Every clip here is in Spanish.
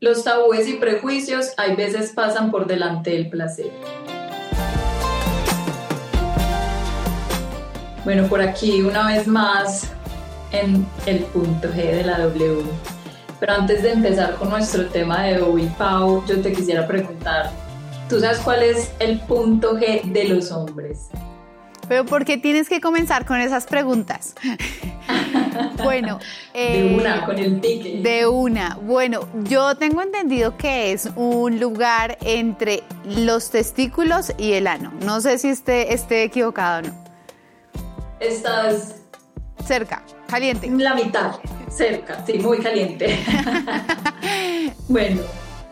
los tabúes y prejuicios hay veces pasan por delante del placer. Bueno, por aquí una vez más en el punto G de la W. Pero antes de empezar con nuestro tema de hoy, Pau, yo te quisiera preguntar, ¿tú sabes cuál es el punto G de los hombres? Pero ¿por qué tienes que comenzar con esas preguntas? bueno. de una, eh, con el ticket. De una. Bueno, yo tengo entendido que es un lugar entre los testículos y el ano. No sé si esté, esté equivocado o no. Estás... Cerca, caliente. La mitad, cerca, sí, muy caliente. bueno,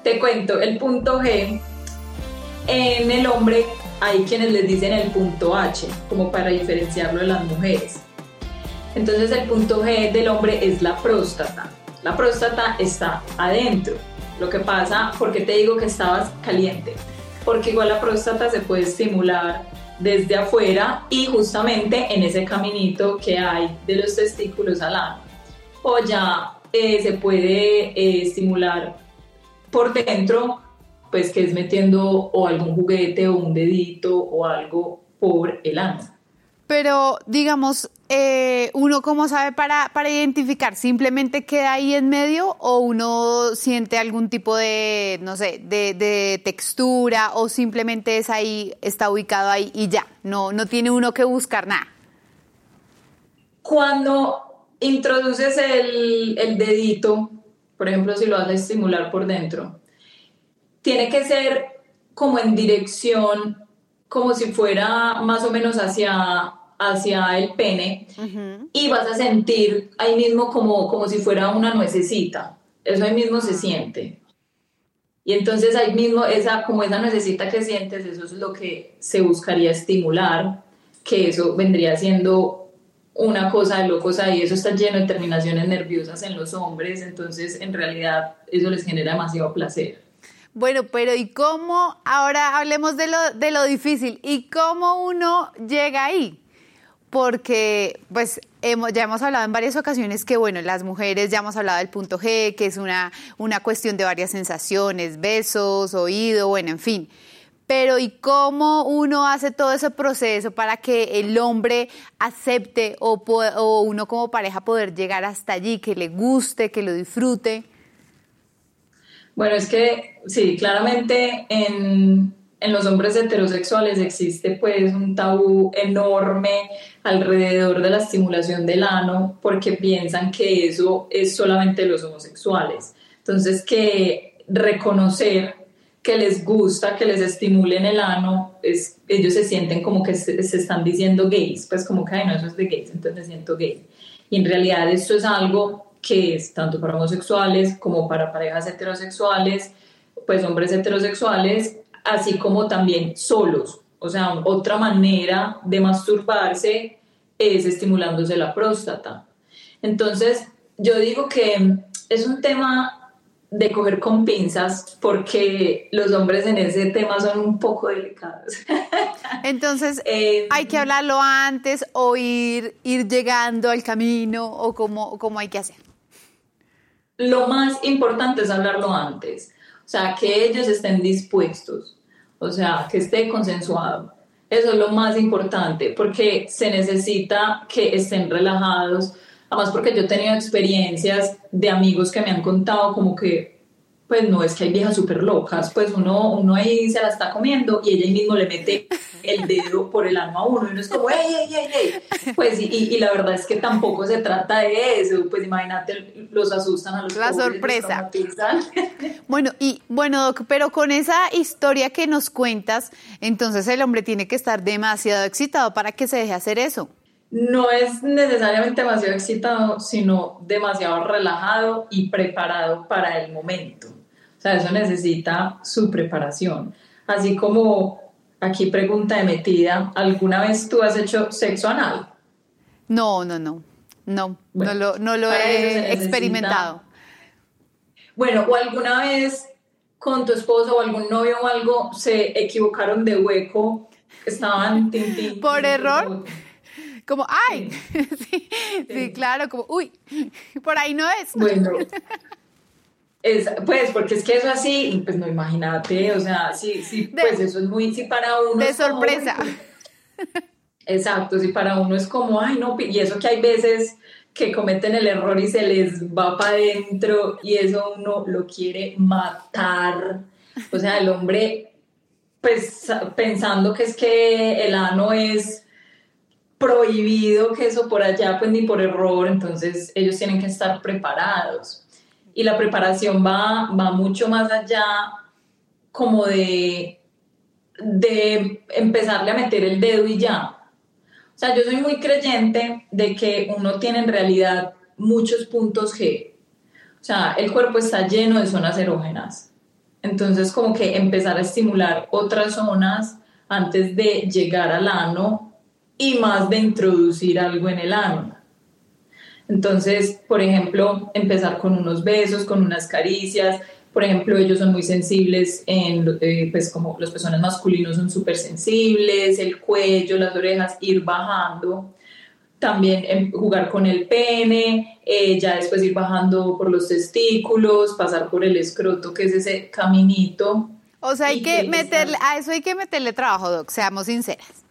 te cuento, el punto G en el hombre hay quienes les dicen el punto H, como para diferenciarlo de las mujeres. Entonces el punto G del hombre es la próstata. La próstata está adentro. Lo que pasa, ¿por qué te digo que estabas caliente? Porque igual la próstata se puede estimular desde afuera y justamente en ese caminito que hay de los testículos al ano. O ya eh, se puede eh, estimular por dentro pues que es metiendo o algún juguete o un dedito o algo por el ano. Pero digamos, eh, ¿uno cómo sabe para, para identificar? ¿Simplemente queda ahí en medio o uno siente algún tipo de, no sé, de, de, textura o simplemente es ahí, está ubicado ahí y ya? No, no tiene uno que buscar nada. Cuando introduces el, el dedito, por ejemplo, si lo vas a estimular por dentro, tiene que ser como en dirección, como si fuera más o menos hacia, hacia el pene, y vas a sentir ahí mismo como, como si fuera una nuececita. Eso ahí mismo se siente. Y entonces ahí mismo, esa, como esa nuececita que sientes, eso es lo que se buscaría estimular, que eso vendría siendo una cosa de locos ahí, eso está lleno de terminaciones nerviosas en los hombres, entonces en realidad eso les genera demasiado placer. Bueno, pero ¿y cómo? Ahora hablemos de lo, de lo difícil. ¿Y cómo uno llega ahí? Porque, pues, ya hemos hablado en varias ocasiones que, bueno, las mujeres ya hemos hablado del punto G, que es una, una cuestión de varias sensaciones, besos, oído, bueno, en fin. Pero ¿y cómo uno hace todo ese proceso para que el hombre acepte o, o uno como pareja poder llegar hasta allí, que le guste, que lo disfrute? Bueno, es que sí, claramente en, los hombres heterosexuales existe pues un tabú enorme alrededor de la estimulación del ano porque piensan que eso es solamente los homosexuales. Entonces que reconocer que les gusta, que les estimulen el ano, es, ellos se sienten como que se, se, están diciendo gays, pues como que, ay, no, eso es de gays, entonces me siento gay. Y en realidad esto es algo que es tanto para homosexuales como para parejas heterosexuales, pues hombres heterosexuales, así como también solos. O sea, otra manera de masturbarse es estimulándose la próstata. Entonces, yo digo que es un tema de coger con pinzas porque los hombres en ese tema son un poco delicados. Entonces, eh, hay que hablarlo antes o ir, ir llegando al camino o cómo, cómo hay que hacer lo más importante es hablarlo antes, o sea, que ellos estén dispuestos, o sea, que esté consensuado. Eso es lo más importante, porque se necesita que estén relajados. Además, porque yo he tenido experiencias de amigos que me han contado como que pues no es que hay viejas súper locas, pues uno, uno ahí se la está comiendo y ella mismo le mete el dedo por el alma a uno y uno es como, ¡ey, ey, ey, ey! Pues y, y, la verdad es que tampoco se trata de eso, pues imagínate, los asustan a los La sorpresa. Bueno, y bueno, pero con esa historia que nos cuentas, entonces el hombre tiene que estar demasiado excitado para que se deje hacer eso. no es necesariamente demasiado excitado, sino demasiado relajado y preparado para el momento. O sea, eso necesita su preparación. Así como aquí pregunta de metida, ¿alguna vez tú has hecho sexo anal? No, no, no. No, no lo, no lo he experimentado. Bueno, o alguna vez con tu esposo o algún novio o algo se equivocaron de hueco, estaban por error. Como, ay, sí, claro, como, uy, por ahí no es. Bueno, es, pues porque es que eso así, pues no imagínate, o sea, sí, sí, pues eso es muy, sí para uno. De sorpresa. exacto, sí para uno es como, ay, no, y eso que hay veces que cometen el error y se les va para adentro y eso uno lo quiere matar. O sea, el hombre, pues pensando que es que el ano es prohibido, que eso por allá, pues ni por error, entonces ellos tienen que estar preparados. Y la preparación va, va mucho más allá como de, de empezarle a meter el dedo y ya o sea, yo soy muy creyente de que uno tiene en realidad muchos puntos G. O sea, el cuerpo está lleno de zonas erógenas. Entonces, como que empezar a estimular otras zonas antes de llegar al ano y más de introducir algo en el ano. Entonces, por ejemplo, empezar con unos besos, con unas caricias, por ejemplo, ellos son muy sensibles en, eh, pues como los pezones masculinos son súper sensibles, el cuello, las orejas, ir bajando. También em, jugar con el pene, eh, ya después ir bajando por los testículos, pasar por el escroto, que es ese caminito. O sea, hay que meterle, a eso hay que meterle trabajo, Doc, seamos sinceras.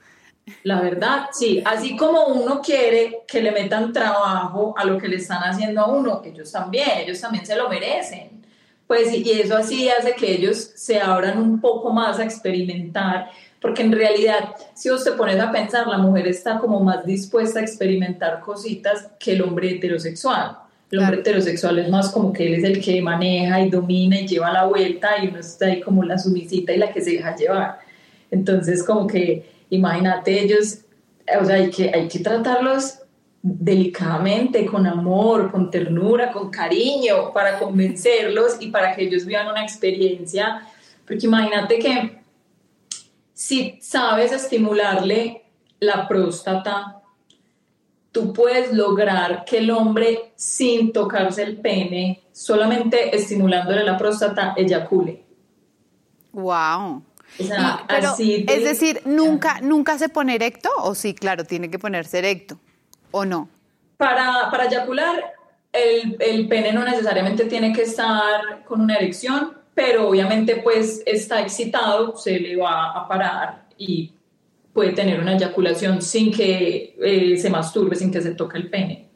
La verdad, sí, así como uno quiere que le metan trabajo a lo que le están haciendo a uno, ellos también, ellos también se lo merecen pues y eso así hace que ellos se abran un poco más a experimentar, porque en realidad, si vos te pones a pensar, la mujer está como más dispuesta a experimentar cositas que el hombre heterosexual. El hombre heterosexual es más como que él es el que maneja y domina y lleva la vuelta y uno está ahí como la sumisita y la que se deja llevar. Entonces, como que imagínate ellos, o sea, hay que, hay que tratarlos delicadamente, con amor, con ternura, con cariño, para convencerlos y para que ellos vivan una experiencia. Porque imagínate que si sabes estimularle la próstata, tú puedes lograr que el hombre, sin tocarse el pene, solamente estimulándole la próstata, eyacule. ¡Wow! Es decir, ¿nunca, ¿nunca se pone erecto? ¿O sí, claro, tiene que ponerse erecto? ¿O no? Para, para eyacular, el, el, pene no necesariamente tiene que estar con una erección, pero obviamente pues está excitado, se le va a parar y puede tener una eyaculación sin que eh, se masturbe, sin que se toque el pene.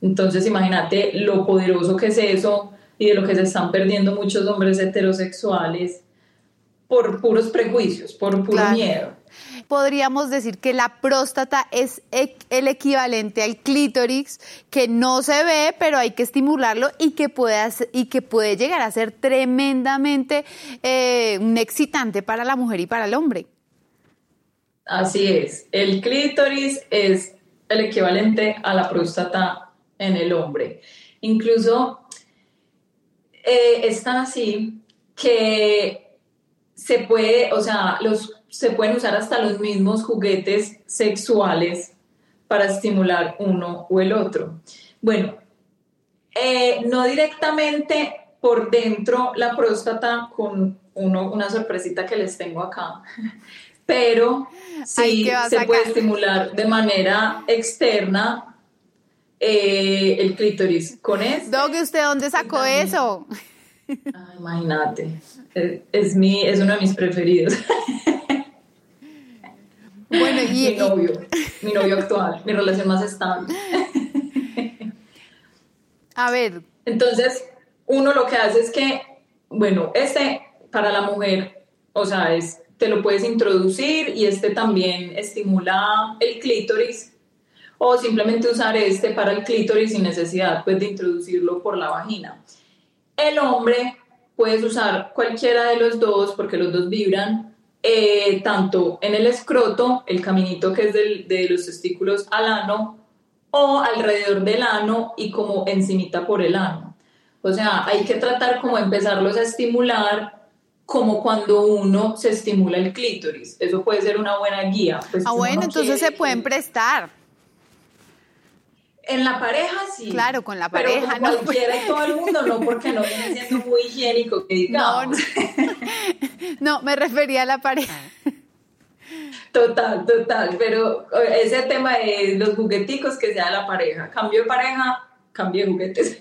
Entonces imagínate lo poderoso que es eso y de lo que se están perdiendo muchos hombres heterosexuales por puros prejuicios, por puro miedo podríamos decir que la próstata es el equivalente al clítoris, que no se ve, pero hay que estimularlo y que puede, y que puede llegar a ser tremendamente eh, un excitante para la mujer y para el hombre. Así es, el clítoris es el equivalente a la próstata en el hombre. Incluso eh, es tan así que se puede, o sea, los se pueden usar hasta los mismos juguetes sexuales para estimular uno o el otro. Bueno, eh, no directamente por dentro la próstata con uno, una sorpresita que les tengo acá, pero sí se puede estimular de manera externa eh, el clítoris con esto. Dog, ¿usted dónde sacó eso? Imagínate, es, es, mi, es uno de mis preferidos. Bueno, y, mi novio, mi novio actual, mi relación más estable. A ver. Entonces, uno lo que hace es que, bueno, este para la mujer, o sea, es, te lo puedes introducir y este también estimula el clítoris o simplemente usar este para el clítoris sin necesidad pues de introducirlo por la vagina. El hombre puedes usar cualquiera de los dos porque los dos vibran eh, tanto en el escroto, el caminito que es de los testículos al ano, o alrededor del ano y como encimita por el ano. O sea, hay que tratar como empezarlos a estimular como cuando uno se estimula el clítoris. Eso puede ser una buena guía. Pues, ah, bueno, entonces se pueden prestar. En la pareja sí. Claro, con la pareja. Pero con cualquiera y todo el mundo no, porque no viene siendo muy higiénico que digamos. No, me refería a la pareja. Total, total. Pero ese tema de los jugueticos que sea la pareja. Cambio de pareja, cambio de juguetes.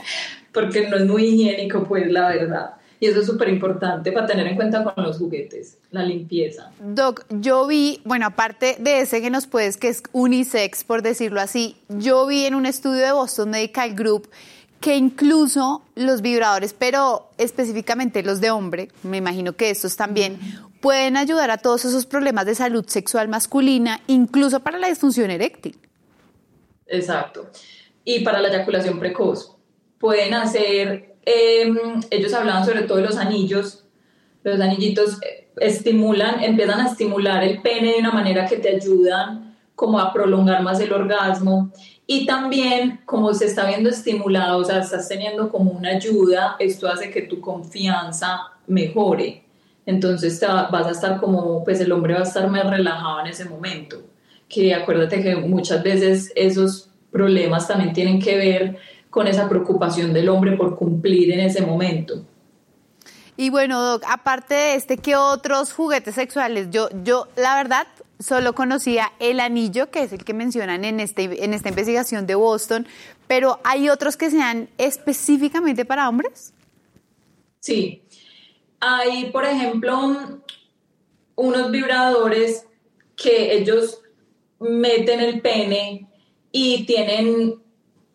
porque no es muy higiénico, pues la verdad. Y eso es súper importante para tener en cuenta con los juguetes, la limpieza. Doc, yo vi, bueno, aparte de ese que nos puedes, que es unisex, por decirlo así, yo vi en un estudio de Boston Medical Group que incluso los vibradores, pero específicamente los de hombre, me imagino que estos también, pueden ayudar a todos esos problemas de salud sexual masculina, incluso para la disfunción eréctil. Exacto. Y para la eyaculación precoz. Pueden hacer Em, ellos hablaban sobre todo de los anillos. Los anillitos eh, estimulan, empiezan a estimular el pene de una manera que te ayudan como a prolongar más el orgasmo. Y también, como se está viendo estimulado, o sea, estás teniendo como una ayuda, esto hace que tu confianza mejore. Entonces vas a estar como, pues el hombre va a estar más relajado en ese momento. Que acuérdate que muchas veces esos problemas también tienen que ver con esa preocupación del hombre por cumplir en ese momento. Y bueno, Doc, aparte de este, ¿qué otros juguetes sexuales? Yo, yo, la verdad, solo conocía el anillo, que es el que mencionan en, este, en esta investigación de Boston, pero ¿hay otros que sean específicamente para hombres? Sí. Hay, por ejemplo, unos vibradores que ellos meten el pene y tienen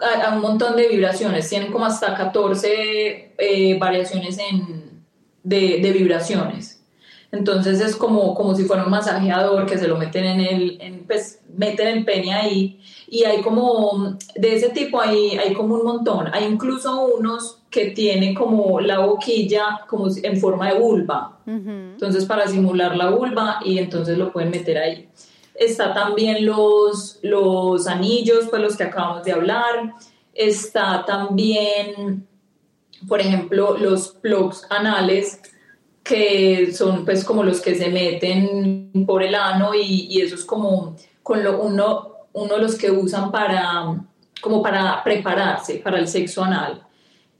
a, un montón de vibraciones, tienen como hasta 14 eh, variaciones en, de, de, vibraciones. Entonces es como, como si fuera un masajeador que se lo meten en el, en, pues meten el pene ahí y hay como, de ese tipo hay, hay como un montón. Hay incluso unos que tienen como la boquilla como en forma de vulva. Entonces para simular la vulva y entonces lo pueden meter ahí. Está también los, los anillos, pues los que acabamos de hablar. Está también, por ejemplo, los plugs anales, que son pues como los que se meten por el ano y, eso es como con lo, uno, uno de los que usan para, como para prepararse para el sexo anal.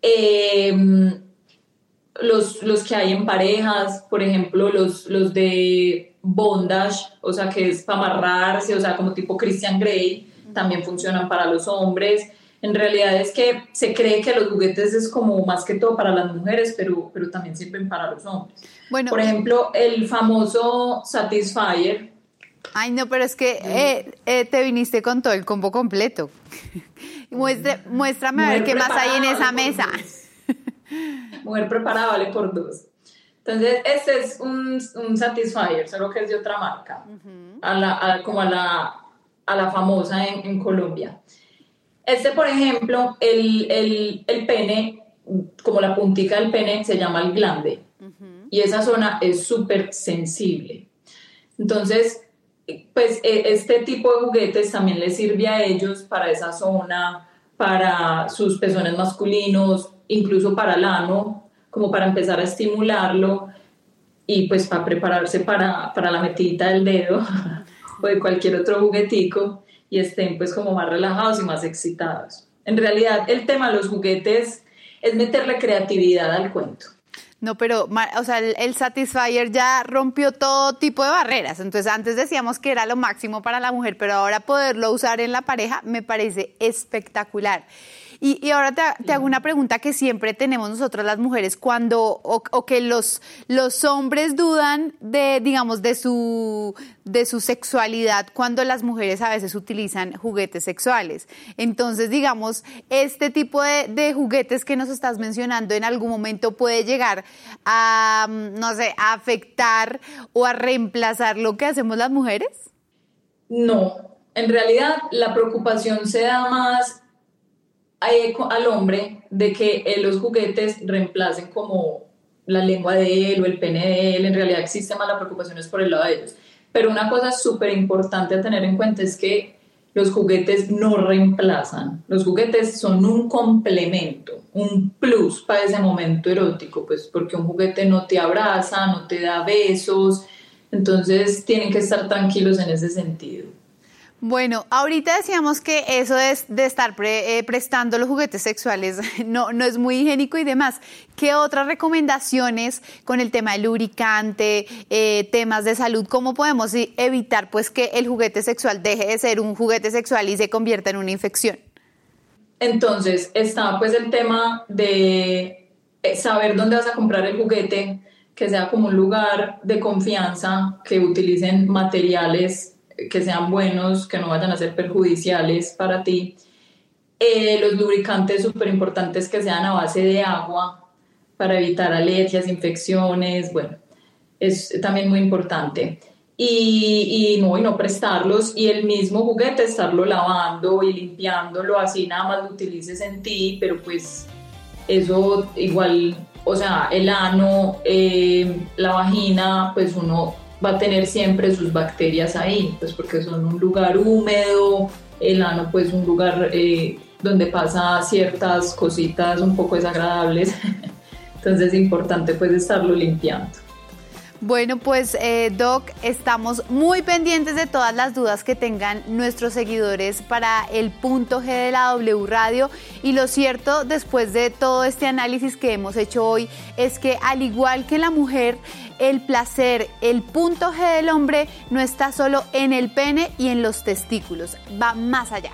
Em, los, los que hay en parejas, por ejemplo, los, los de bondage, o sea, que es para amarrarse, o sea, como tipo Christian Grey, también funcionan para los hombres. En realidad es que se cree que los juguetes es como más que todo para las mujeres, pero, pero también sirven para los hombres. Bueno, Por ejemplo, el famoso Satisfyer. Ay, no, pero es que eh, eh, te viniste con todo el combo completo. muéstrame a ver qué más hay en esa mesa. Mujer preparada vale por dos. Entonces, este es un, un Satisfyer, solo que es de otra marca, a la, como a la, a la famosa en, en, Colombia. Este, por ejemplo, el, el, el, pene, como la puntica del pene, se llama el glande. Y esa zona es súper sensible. Entonces, pues e, este tipo de juguetes también les sirve a ellos para esa zona, para sus pezones masculinos, incluso para el ano, como para empezar a estimularlo y pues para prepararse para, para la metidita del dedo o de cualquier otro juguetico y estén pues como más relajados y más excitados. En realidad el tema de los juguetes es meterle creatividad al cuento. No, pero, o sea, el, el, Satisfyer ya rompió todo tipo de barreras. Entonces, antes decíamos que era lo máximo para la mujer, pero ahora poderlo usar en la pareja me parece espectacular. Y, ahora te, hago una pregunta que siempre tenemos nosotras las mujeres cuando, o, que los, los hombres dudan de, digamos, de su, de su sexualidad cuando las mujeres a veces utilizan juguetes sexuales. Entonces, digamos, este tipo de, juguetes que nos estás mencionando en algún momento puede llegar a, no sé, a afectar o a reemplazar lo que hacemos las mujeres? No, en realidad la preocupación se da más al hombre de que eh, los juguetes reemplacen como la lengua de él o el pene de él, en realidad existe más la preocupación por el lado de ellos. Pero una cosa súper importante a tener en cuenta es que los juguetes no reemplazan, los juguetes son un complemento, un plus para ese momento erótico, pues porque un juguete no te abraza, no te da besos, entonces tienen que estar tranquilos en ese sentido. Bueno, ahorita decíamos que eso es de estar eh, prestando los juguetes sexuales no, no es muy higiénico y demás. ¿Qué otras recomendaciones con el tema del lubricante, eh, temas de salud, cómo podemos evitar pues que el juguete sexual deje de ser un juguete sexual y se convierta en una infección? Entonces, está pues el tema de eh, saber dónde vas a comprar el juguete, que sea como un lugar de confianza, que utilicen materiales que sean buenos, que no vayan a ser perjudiciales para ti. Eh, los lubricantes súper importantes que sean a base de agua para evitar alergias, infecciones, bueno, es también muy importante. Y, y, no, y no prestarlos y el mismo juguete estarlo lavando y limpiándolo, así nada más lo utilices en ti, pero pues eso igual, o sea, el ano, eh, la vagina, pues uno va a tener siempre sus bacterias ahí, pues porque son un lugar húmedo, el ano pues un lugar eh, donde pasa ciertas cositas un poco desagradables, entonces es importante pues estarlo limpiando. Bueno, pues eh, Doc, estamos muy pendientes de todas las dudas que tengan nuestros seguidores para el punto G de la W Radio. Y lo cierto, después de todo este análisis que hemos hecho hoy, es que al igual que la mujer, el placer, el punto G del hombre no está solo en el pene y en los testículos, va más allá.